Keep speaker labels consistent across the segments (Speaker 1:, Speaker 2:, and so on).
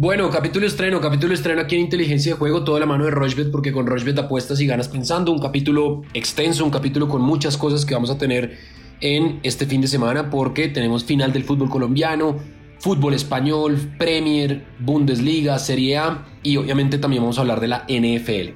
Speaker 1: Bueno, capítulo estreno, capítulo estreno aquí en Inteligencia de Juego, toda la mano de Rochbet, porque con Rochbet apuestas y ganas pensando. Un capítulo extenso, un capítulo con muchas cosas que vamos a tener en este fin de semana, porque tenemos final del fútbol colombiano, fútbol español, Premier, Bundesliga, Serie A y obviamente también vamos a hablar de la NFL.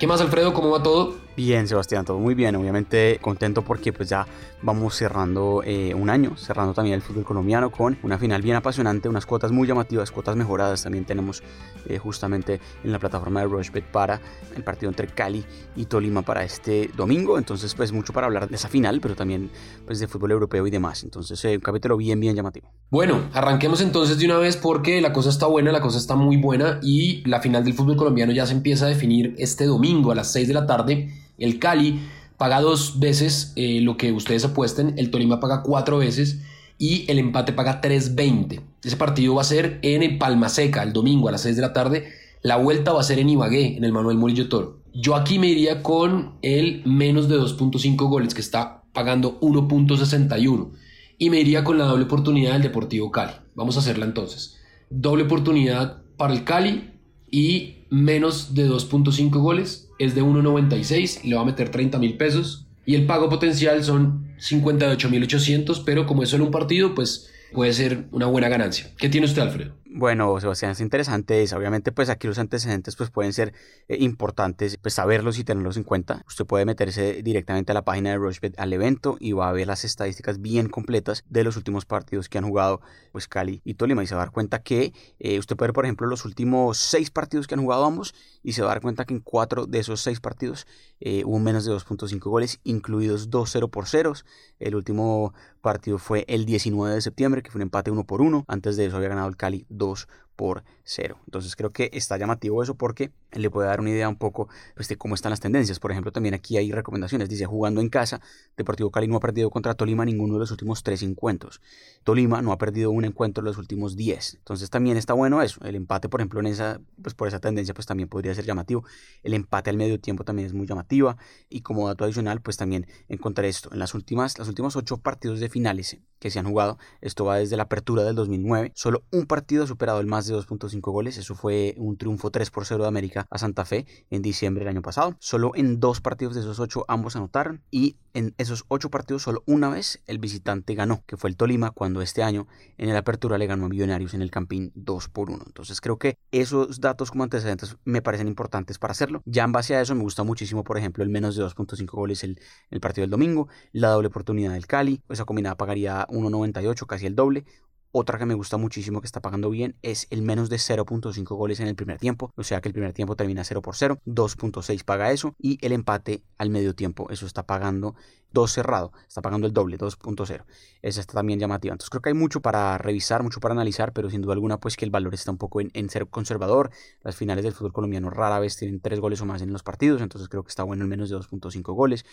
Speaker 1: ¿Qué más, Alfredo? ¿Cómo va todo?
Speaker 2: Bien, Sebastián, todo muy bien. Obviamente contento porque pues ya vamos cerrando eh, un año, cerrando también el fútbol colombiano con una final bien apasionante, unas cuotas muy llamativas, cuotas mejoradas. También tenemos eh, justamente en la plataforma de Rushbet para el partido entre Cali y Tolima para este domingo. Entonces, pues mucho para hablar de esa final, pero también pues de fútbol europeo y demás. Entonces, eh, un capítulo bien, bien llamativo.
Speaker 1: Bueno, arranquemos entonces de una vez porque la cosa está buena, la cosa está muy buena y la final del fútbol colombiano ya se empieza a definir este domingo a las 6 de la tarde el Cali paga dos veces eh, lo que ustedes apuesten, el Tolima paga cuatro veces y el empate paga 3.20. Ese partido va a ser en Palma Seca el domingo a las 6 de la tarde. La vuelta va a ser en Ibagué, en el Manuel Murillo Toro. Yo aquí me iría con el menos de 2.5 goles que está pagando 1.61 y me iría con la doble oportunidad del Deportivo Cali. Vamos a hacerla entonces. Doble oportunidad para el Cali y menos de 2.5 goles es de 1.96 y le va a meter 30 mil pesos. Y el pago potencial son 58.800, pero como es solo un partido, pues puede ser una buena ganancia. ¿Qué tiene usted, Alfredo?
Speaker 2: Bueno, Sebastián, es interesante. obviamente, pues aquí los antecedentes pues, pueden ser eh, importantes, pues saberlos y tenerlos en cuenta. Usted puede meterse directamente a la página de Rushbet al evento y va a ver las estadísticas bien completas de los últimos partidos que han jugado pues Cali y Tolima y se va a dar cuenta que eh, usted puede ver, por ejemplo, los últimos seis partidos que han jugado ambos y se va a dar cuenta que en cuatro de esos seis partidos eh, hubo menos de 2.5 goles, incluidos 2-0 por ceros. El último partido fue el 19 de septiembre, que fue un empate 1 por 1. Antes de eso había ganado el Cali 2 por cero. Entonces creo que está llamativo eso porque le puede dar una idea un poco pues, de cómo están las tendencias. Por ejemplo, también aquí hay recomendaciones. Dice, jugando en casa, Deportivo Cali no ha perdido contra Tolima ninguno de los últimos tres encuentros. Tolima no ha perdido un encuentro en los últimos diez. Entonces también está bueno eso. El empate, por ejemplo, en esa, pues por esa tendencia, pues también podría ser llamativo. El empate al medio tiempo también es muy llamativa. Y como dato adicional, pues también encontré esto. En las últimas, las últimas ocho partidos de finales que se han jugado, esto va desde la apertura del 2009, solo un partido ha superado el más de 2.5 goles, eso fue un triunfo 3 por 0 de América a Santa Fe en diciembre del año pasado. Solo en dos partidos de esos ocho ambos anotaron y en esos ocho partidos solo una vez el visitante ganó, que fue el Tolima, cuando este año en el Apertura le ganó a Millonarios en el Campín 2 por 1. Entonces creo que esos datos como antecedentes me parecen importantes para hacerlo. Ya en base a eso me gusta muchísimo, por ejemplo, el menos de 2.5 goles el, el partido del domingo, la doble oportunidad del Cali, esa combinada pagaría 1.98, casi el doble, otra que me gusta muchísimo que está pagando bien es el menos de 0.5 goles en el primer tiempo. O sea que el primer tiempo termina 0 por 0. 2.6 paga eso. Y el empate al medio tiempo. Eso está pagando 2 cerrado. Está pagando el doble, 2.0. Esa está también llamativa. Entonces creo que hay mucho para revisar, mucho para analizar. Pero sin duda alguna pues que el valor está un poco en, ser conservador. Las finales del fútbol colombiano rara vez tienen 3 goles o más en los partidos. Entonces creo que está bueno el menos de 2.5 goles.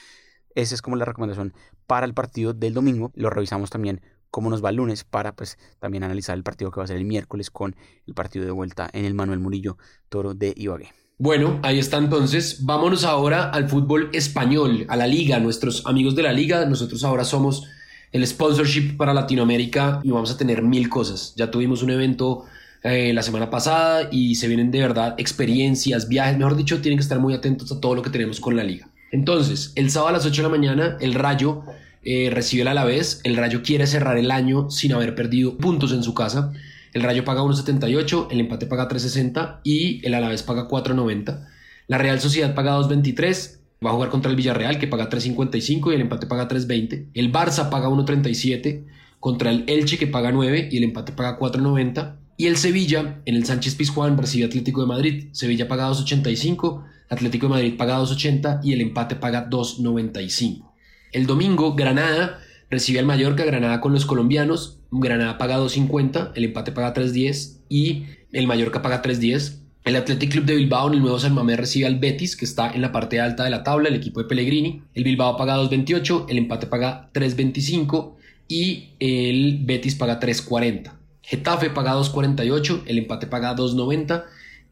Speaker 2: Esa es como la recomendación para el partido del domingo. Lo revisamos también cómo nos va el lunes para pues también analizar el partido que va a ser el miércoles con el partido de vuelta en el Manuel Murillo Toro de Ibagué.
Speaker 1: Bueno, ahí está entonces. Vámonos ahora al fútbol español, a la liga, nuestros amigos de la liga. Nosotros ahora somos el sponsorship para Latinoamérica y vamos a tener mil cosas. Ya tuvimos un evento eh, la semana pasada y se vienen de verdad experiencias, viajes, mejor dicho, tienen que estar muy atentos a todo lo que tenemos con la liga. Entonces, el sábado a las 8 de la mañana, el Rayo eh, recibe el Alavés. El Rayo quiere cerrar el año sin haber perdido puntos en su casa. El Rayo paga 1.78, el empate paga 3.60 y el Alavés paga 4.90. La Real Sociedad paga 2.23, va a jugar contra el Villarreal que paga 3.55 y el empate paga 3.20. El Barça paga 1.37 contra el Elche que paga 9 y el empate paga 4.90. Y el Sevilla en el Sánchez Pizjuán recibe Atlético de Madrid. Sevilla paga 2.85, Atlético de Madrid paga 2.80 y el empate paga 2.95. El domingo, Granada recibe al Mallorca, Granada con los colombianos. Granada paga 2.50, el empate paga 3.10 y el Mallorca paga 3.10. El Athletic Club de Bilbao en el nuevo San Mamés recibe al Betis, que está en la parte alta de la tabla, el equipo de Pellegrini. El Bilbao paga 2.28, el empate paga 3.25 y el Betis paga 3.40. Getafe paga 2.48, el empate paga 2.90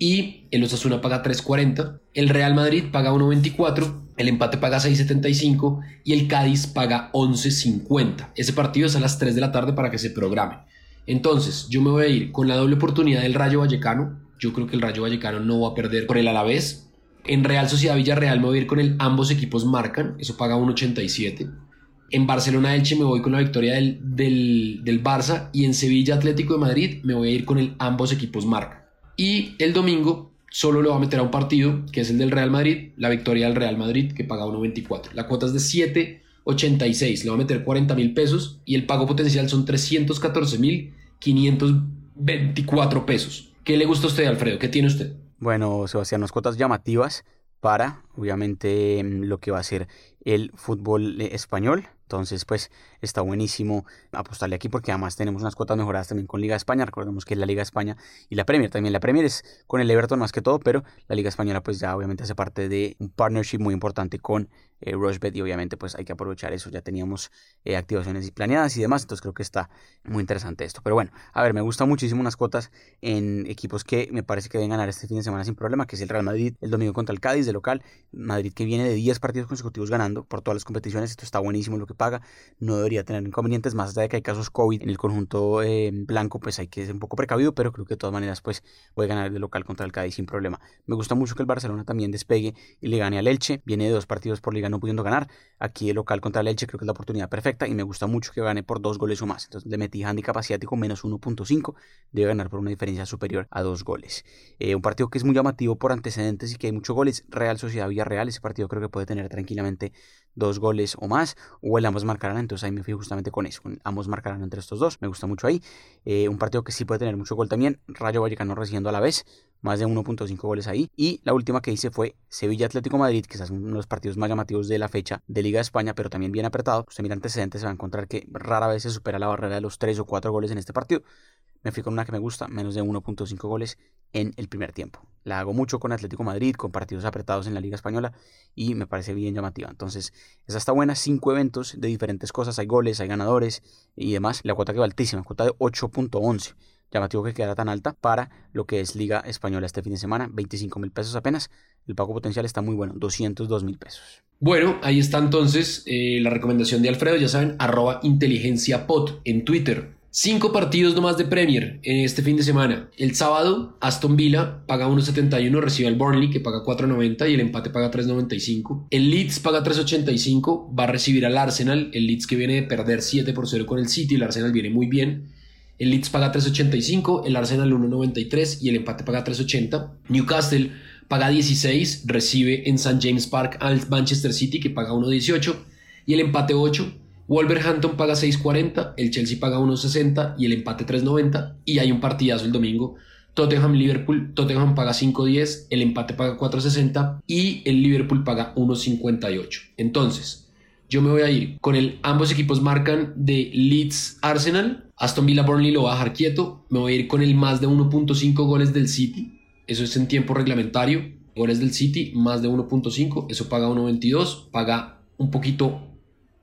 Speaker 1: y el Osasuna paga 3.40, el Real Madrid paga 1.24, el empate paga 6.75 y el Cádiz paga 11.50. Ese partido es a las 3 de la tarde para que se programe. Entonces, yo me voy a ir con la doble oportunidad del Rayo Vallecano. Yo creo que el Rayo Vallecano no va a perder por el Alavés. En Real Sociedad Villarreal me voy a ir con el ambos equipos marcan, eso paga 1.87. En Barcelona Elche me voy con la victoria del, del, del, Barça y en Sevilla Atlético de Madrid me voy a ir con el ambos equipos marcan. Y el domingo solo le voy a meter a un partido, que es el del Real Madrid, la victoria del Real Madrid, que paga 1.24. La cuota es de 7.86, le voy a meter 40 mil pesos y el pago potencial son 314 mil 524 pesos. ¿Qué le gusta a usted, Alfredo? ¿Qué tiene usted?
Speaker 2: Bueno, Sebastián, unas cuotas llamativas para, obviamente, lo que va a ser el fútbol español. Entonces, pues está buenísimo apostarle aquí porque además tenemos unas cuotas mejoradas también con Liga España. Recordemos que es la Liga España y la Premier también. La Premier es con el Everton más que todo, pero la Liga Española pues ya obviamente hace parte de un partnership muy importante con eh, y obviamente pues hay que aprovechar eso. Ya teníamos eh, activaciones planeadas y demás, entonces creo que está muy interesante esto. Pero bueno, a ver, me gusta muchísimo unas cuotas en equipos que me parece que deben ganar este fin de semana sin problema, que es el Real Madrid el domingo contra el Cádiz de local. Madrid que viene de 10 partidos consecutivos ganando por todas las competiciones. Esto está buenísimo lo que paga. No debería tener inconvenientes, más allá de que hay casos COVID en el conjunto eh, blanco, pues hay que ser un poco precavido, pero creo que de todas maneras pues puede ganar de local contra el Cádiz sin problema. Me gusta mucho que el Barcelona también despegue y le gane al Elche. Viene de dos partidos por liga no pudiendo ganar. Aquí el local contra el Elche creo que es la oportunidad perfecta y me gusta mucho que gane por dos goles o más. Entonces le metí handicap asiático menos 1.5. Debe ganar por una diferencia superior a dos goles. Eh, un partido que es muy llamativo por antecedentes y que hay muchos goles. Real Sociedad Villarreal. Ese partido creo que puede tener tranquilamente dos goles o más, o el ambos marcarán, entonces ahí me fui justamente con eso, ambos marcarán entre estos dos, me gusta mucho ahí. Eh, un partido que sí puede tener mucho gol también, Rayo Vallecano recibiendo a la vez, más de 1.5 goles ahí. Y la última que hice fue Sevilla Atlético Madrid, que es uno de los partidos más llamativos de la fecha de Liga de España, pero también bien apretado. Usted mira antecedentes, se va a encontrar que rara vez se supera la barrera de los 3 o 4 goles en este partido. Me fui con una que me gusta, menos de 1.5 goles en el primer tiempo. La hago mucho con Atlético Madrid, con partidos apretados en la Liga Española y me parece bien llamativa. Entonces, esa está buena. Cinco eventos de diferentes cosas. Hay goles, hay ganadores y demás. La cuota quedó altísima, cuota de 8.11. Llamativo que quedara tan alta para lo que es Liga Española este fin de semana. 25 mil pesos apenas. El pago potencial está muy bueno, 202 mil pesos.
Speaker 1: Bueno, ahí está entonces eh, la recomendación de Alfredo. Ya saben, arroba inteligenciapod en Twitter. Cinco partidos nomás de Premier en este fin de semana. El sábado, Aston Villa paga 1.71, recibe al Burnley que paga 4.90 y el empate paga 3.95. El Leeds paga 3.85, va a recibir al Arsenal. El Leeds que viene de perder 7 por 0 con el City, el Arsenal viene muy bien. El Leeds paga 3.85, el Arsenal 1.93 y el empate paga 3.80. Newcastle paga 16, recibe en St. James Park al Manchester City que paga 1.18 y el empate 8. Wolverhampton paga 6.40, el Chelsea paga 1.60 y el empate 3.90 y hay un partidazo el domingo. Tottenham Liverpool, Tottenham paga 5.10, el empate paga 4.60 y el Liverpool paga 1.58. Entonces, yo me voy a ir con el ambos equipos marcan de Leeds Arsenal, Aston Villa Burnley lo va a dejar quieto, me voy a ir con el más de 1.5 goles del City, eso es en tiempo reglamentario, goles del City más de 1.5, eso paga 1.22, paga un poquito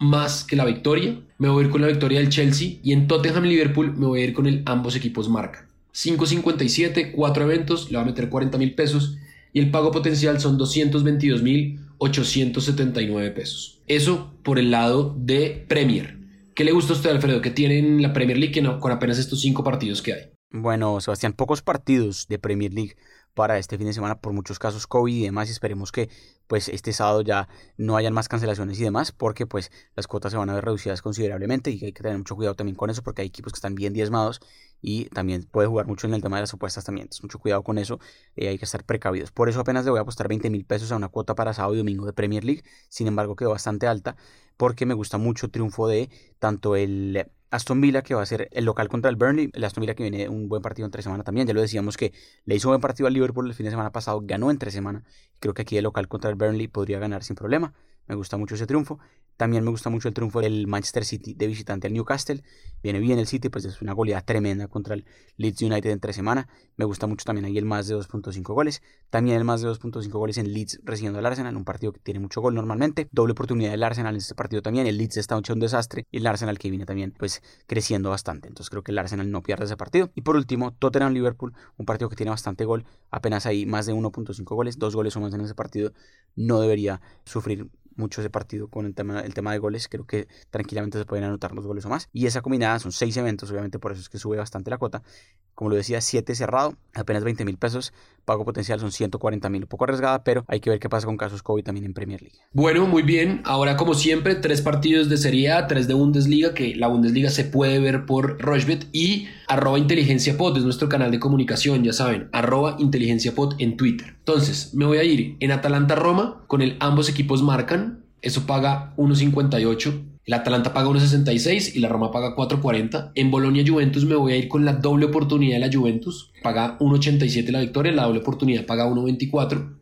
Speaker 1: más que la victoria. Me voy a ir con la victoria del Chelsea y en Tottenham Liverpool me voy a ir con el ambos equipos marca. 5.57, 4 eventos, le va a meter 40 mil pesos y el pago potencial son 222 mil 879 pesos. Eso por el lado de Premier. ¿Qué le gusta a usted, Alfredo, que tiene en la Premier League con apenas estos 5 partidos que hay?
Speaker 2: Bueno, Sebastián, pocos partidos de Premier League para este fin de semana por muchos casos COVID y demás y esperemos que pues este sábado ya no hayan más cancelaciones y demás porque pues las cuotas se van a ver reducidas considerablemente y hay que tener mucho cuidado también con eso porque hay equipos que están bien diezmados y también puede jugar mucho en el tema de las apuestas también. Entonces, mucho cuidado con eso, eh, hay que estar precavidos. Por eso apenas le voy a apostar 20 mil pesos a una cuota para sábado y domingo de Premier League. Sin embargo, quedó bastante alta porque me gusta mucho el triunfo de tanto el Aston Villa, que va a ser el local contra el Burnley. El Aston Villa que viene un buen partido entre semana también. Ya lo decíamos que le hizo un buen partido al Liverpool el fin de semana pasado, ganó entre semana. Creo que aquí el local contra el Burnley podría ganar sin problema. Me gusta mucho ese triunfo. También me gusta mucho el triunfo del Manchester City de visitante al Newcastle. Viene bien el City, pues es una goleada tremenda contra el Leeds United entre semana. Me gusta mucho también ahí el más de 2.5 goles. También el más de 2.5 goles en Leeds recibiendo al Arsenal, un partido que tiene mucho gol normalmente. Doble oportunidad del Arsenal en este partido también. El Leeds está hecho un desastre y el Arsenal que viene también pues creciendo bastante. Entonces creo que el Arsenal no pierde ese partido. Y por último, Tottenham Liverpool, un partido que tiene bastante gol. Apenas ahí más de 1.5 goles, dos goles o más en ese partido. No debería sufrir mucho ese partido con el tema, el tema de goles. Creo que tranquilamente se pueden anotar los goles o más. Y esa combinada son seis eventos, obviamente por eso es que sube bastante la cuota. Como lo decía, 7 cerrado, apenas 20 mil pesos. Pago potencial son 140 mil, un poco arriesgada, pero hay que ver qué pasa con casos COVID también en Premier League.
Speaker 1: Bueno, muy bien. Ahora, como siempre, tres partidos de Serie A, tres de Bundesliga, que la Bundesliga se puede ver por Rochbet y arroba inteligencia es nuestro canal de comunicación, ya saben, arroba inteligencia en Twitter. Entonces, me voy a ir en Atalanta-Roma, con el ambos equipos marcan, eso paga 1.58. El Atalanta paga 1.66 y la Roma paga 4.40. En Bolonia Juventus me voy a ir con la doble oportunidad de la Juventus. Paga 1.87 la victoria, la doble oportunidad paga 1.24.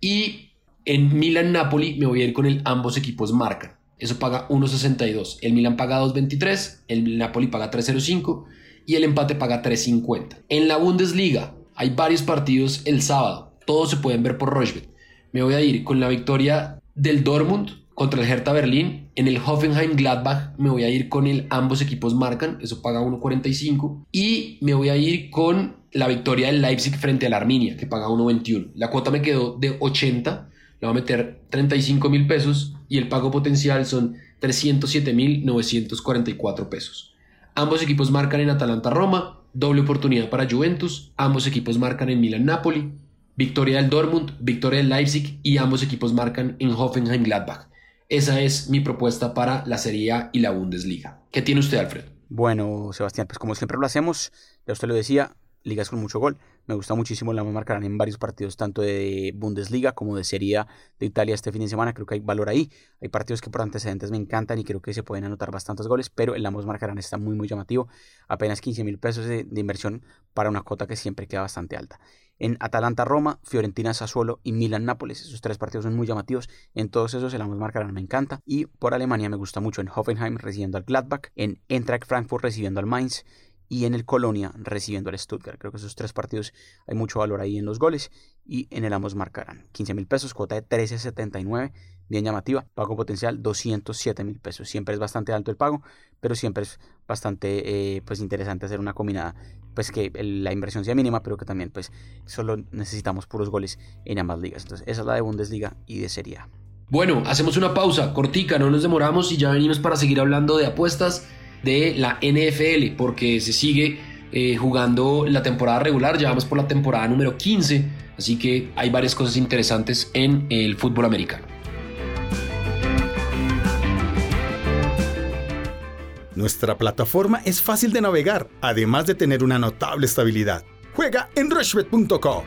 Speaker 1: Y en Milan Napoli me voy a ir con el ambos equipos marcan. Eso paga 1.62. El Milan paga 2.23, el Napoli paga 3.05 y el empate paga 3.50. En la Bundesliga hay varios partidos el sábado. Todos se pueden ver por Rochbet. Me voy a ir con la victoria del Dortmund contra el Hertha Berlín. En el Hoffenheim Gladbach me voy a ir con el ambos equipos marcan, eso paga 1.45. Y me voy a ir con la victoria del Leipzig frente al Arminia, que paga 1.21. La cuota me quedó de 80, le voy a meter 35 mil pesos y el pago potencial son 307 mil 944 pesos. Ambos equipos marcan en Atalanta-Roma, doble oportunidad para Juventus, ambos equipos marcan en Milan-Napoli, victoria del Dortmund, victoria del Leipzig y ambos equipos marcan en Hoffenheim-Gladbach. Esa es mi propuesta para la Serie A y la Bundesliga. ¿Qué tiene usted, Alfred?
Speaker 2: Bueno, Sebastián, pues como siempre lo hacemos, ya usted lo decía, ligas con mucho gol. Me gusta muchísimo, la marcarán en varios partidos, tanto de Bundesliga como de Serie A de Italia este fin de semana. Creo que hay valor ahí. Hay partidos que por antecedentes me encantan y creo que se pueden anotar bastantes goles, pero el ambos marcarán está muy, muy llamativo. Apenas 15 mil pesos de, de inversión para una cuota que siempre queda bastante alta en Atalanta-Roma, Fiorentina-Sassuolo y Milan-Nápoles. Esos tres partidos son muy llamativos. En todos esos el ambos marcarán me encanta. Y por Alemania me gusta mucho en Hoffenheim recibiendo al Gladbach, en Eintracht Frankfurt recibiendo al Mainz y en el Colonia recibiendo al Stuttgart. Creo que esos tres partidos hay mucho valor ahí en los goles y en el ambos marcarán 15 mil pesos, cuota de 13.79, bien llamativa, pago potencial 207 mil pesos. Siempre es bastante alto el pago, pero siempre es bastante eh, pues interesante hacer una combinada pues que la inversión sea mínima, pero que también pues solo necesitamos puros goles en ambas ligas. Entonces esa es la de Bundesliga y de Serie A.
Speaker 1: Bueno, hacemos una pausa cortica, no nos demoramos y ya venimos para seguir hablando de apuestas de la NFL, porque se sigue eh, jugando la temporada regular, ya vamos por la temporada número 15, así que hay varias cosas interesantes en el fútbol americano.
Speaker 3: Nuestra plataforma es fácil de navegar, además de tener una notable estabilidad. Juega en rushbet.co.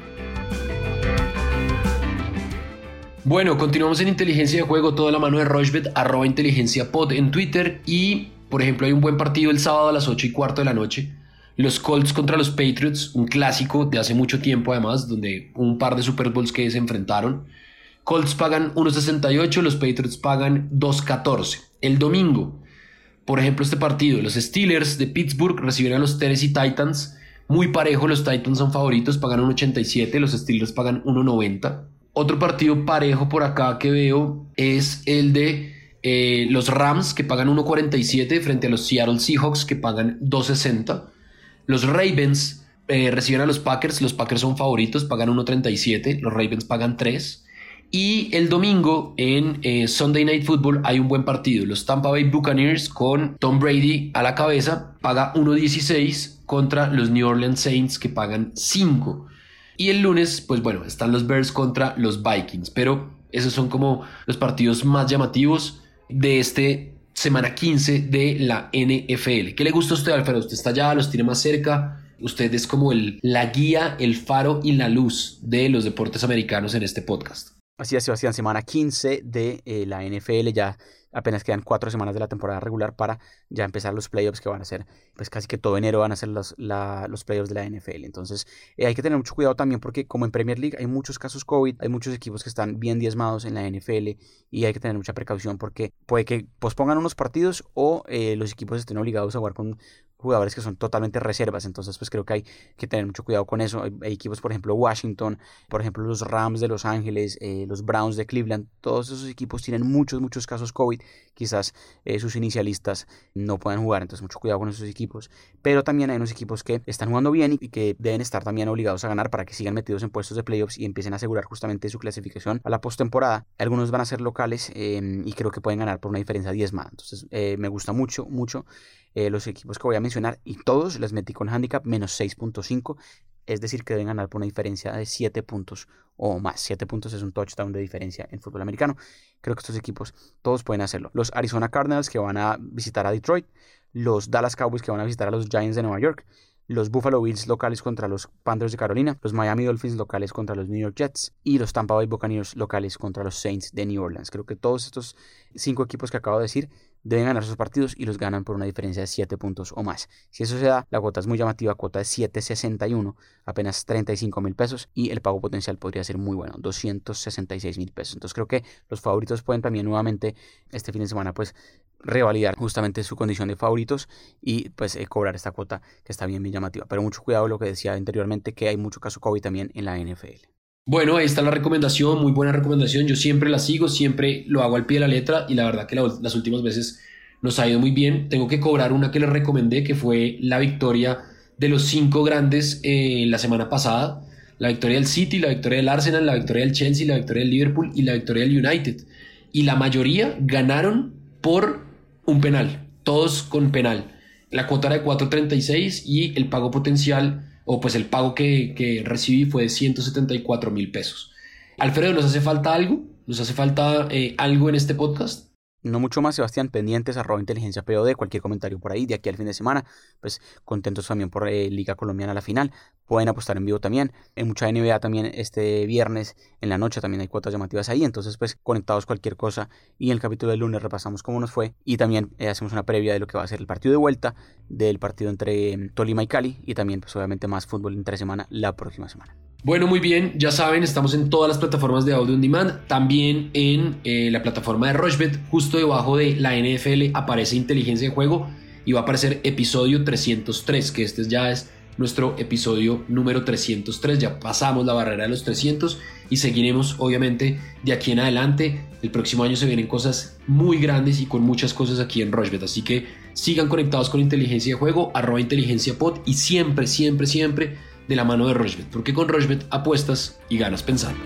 Speaker 1: Bueno, continuamos en inteligencia de juego, toda la mano de Rushbet, arroba inteligencia pod en Twitter y, por ejemplo, hay un buen partido el sábado a las 8 y cuarto de la noche. Los Colts contra los Patriots, un clásico de hace mucho tiempo además, donde un par de Super Bowls que se enfrentaron. Colts pagan 1.68, los Patriots pagan 2.14. El domingo, por ejemplo, este partido, los Steelers de Pittsburgh reciben a los Tennessee Titans. Muy parejo, los Titans son favoritos, pagan 1.87, los Steelers pagan 1.90. Otro partido parejo por acá que veo es el de eh, los Rams que pagan 1.47 frente a los Seattle Seahawks que pagan 2.60. Los Ravens eh, reciben a los Packers, los Packers son favoritos, pagan 1.37, los Ravens pagan 3. Y el domingo en eh, Sunday Night Football hay un buen partido. Los Tampa Bay Buccaneers con Tom Brady a la cabeza paga 1.16 contra los New Orleans Saints que pagan 5. Y el lunes, pues bueno, están los Bears contra los Vikings. Pero esos son como los partidos más llamativos de este semana 15 de la NFL. ¿Qué le gusta a usted, Alfredo? Usted está allá, los tiene más cerca. Usted es como el, la guía, el faro y la luz de los deportes americanos en este podcast.
Speaker 2: Así es, Sebastián, semana 15 de eh, la NFL, ya apenas quedan cuatro semanas de la temporada regular para ya empezar los playoffs que van a ser, pues casi que todo enero van a ser los, los playoffs de la NFL. Entonces eh, hay que tener mucho cuidado también porque como en Premier League hay muchos casos COVID, hay muchos equipos que están bien diezmados en la NFL y hay que tener mucha precaución porque puede que pospongan unos partidos o eh, los equipos estén obligados a jugar con jugadores que son totalmente reservas, entonces pues creo que hay que tener mucho cuidado con eso. Hay, equipos, por ejemplo, Washington, por ejemplo, los Rams de Los Ángeles, eh, los Browns de Cleveland, todos esos equipos tienen muchos, muchos casos COVID, quizás eh, sus inicialistas no puedan jugar, entonces mucho cuidado con esos equipos, pero también hay unos equipos que están jugando bien y que deben estar también obligados a ganar para que sigan metidos en puestos de playoffs y empiecen a asegurar justamente su clasificación a la postemporada. Algunos van a ser locales em, y creo que pueden ganar por una diferencia de 10 más, entonces eh, me gusta mucho, mucho eh, los equipos que voy a mencionar y todos les metí con handicap menos 6.5, es decir, que deben ganar por una diferencia de 7 puntos o más. 7 puntos es un touchdown de diferencia en fútbol americano. Creo que estos equipos todos pueden hacerlo. Los Arizona Cardinals que van a visitar a Detroit, los Dallas Cowboys que van a visitar a los Giants de Nueva York, los Buffalo Bills locales contra los Panthers de Carolina, los Miami Dolphins locales contra los New York Jets y los Tampa Bay Buccaneers locales contra los Saints de New Orleans. Creo que todos estos cinco equipos que acabo de decir deben ganar sus partidos y los ganan por una diferencia de 7 puntos o más. Si eso se da, la cuota es muy llamativa, cuota de 7.61, apenas 35 mil pesos y el pago potencial podría ser muy bueno, 266 mil pesos. Entonces creo que los favoritos pueden también nuevamente este fin de semana pues revalidar justamente su condición de favoritos y pues eh, cobrar esta cuota que está bien, bien llamativa. Pero mucho cuidado lo que decía anteriormente que hay mucho caso COVID también en la NFL.
Speaker 1: Bueno, ahí está la recomendación, muy buena recomendación. Yo siempre la sigo, siempre lo hago al pie de la letra y la verdad que las últimas veces nos ha ido muy bien. Tengo que cobrar una que les recomendé, que fue la victoria de los cinco grandes eh, la semana pasada. La victoria del City, la victoria del Arsenal, la victoria del Chelsea, la victoria del Liverpool y la victoria del United. Y la mayoría ganaron por un penal, todos con penal. La cuota era de 4.36 y el pago potencial o pues el pago que, recibí fue de 174 mil pesos. Alfredo, ¿nos hace falta algo? ¿Nos hace falta eh, algo en este podcast?
Speaker 2: No mucho más, Sebastián, pendientes, arroba inteligencia POD, cualquier comentario por ahí, de aquí al fin de semana, pues contentos también por eh, Liga Colombiana a la final, pueden apostar en vivo también, en mucha NBA también este viernes en la noche también hay cuotas llamativas ahí, entonces pues conectados cualquier cosa y en el capítulo del lunes repasamos cómo nos fue y también eh, hacemos una previa de lo que va a ser el partido de vuelta del partido entre em, Tolima y Cali y también pues obviamente más fútbol entre semana la próxima semana.
Speaker 1: Bueno, muy bien, ya saben, estamos en todas las plataformas de audio on demand, también en eh, la plataforma de Rochbet, justo debajo de la NFL aparece inteligencia de juego y va a aparecer episodio 303, que este ya es nuestro episodio número 303, ya pasamos la barrera de los 300 y seguiremos obviamente de aquí en adelante. El próximo año se vienen cosas muy grandes y con muchas cosas aquí en Rochbet, así que sigan conectados con inteligencia de juego, arroba inteligencia pod y siempre, siempre, siempre de la mano de Rochbet, porque con Rochbet apuestas y ganas pensando.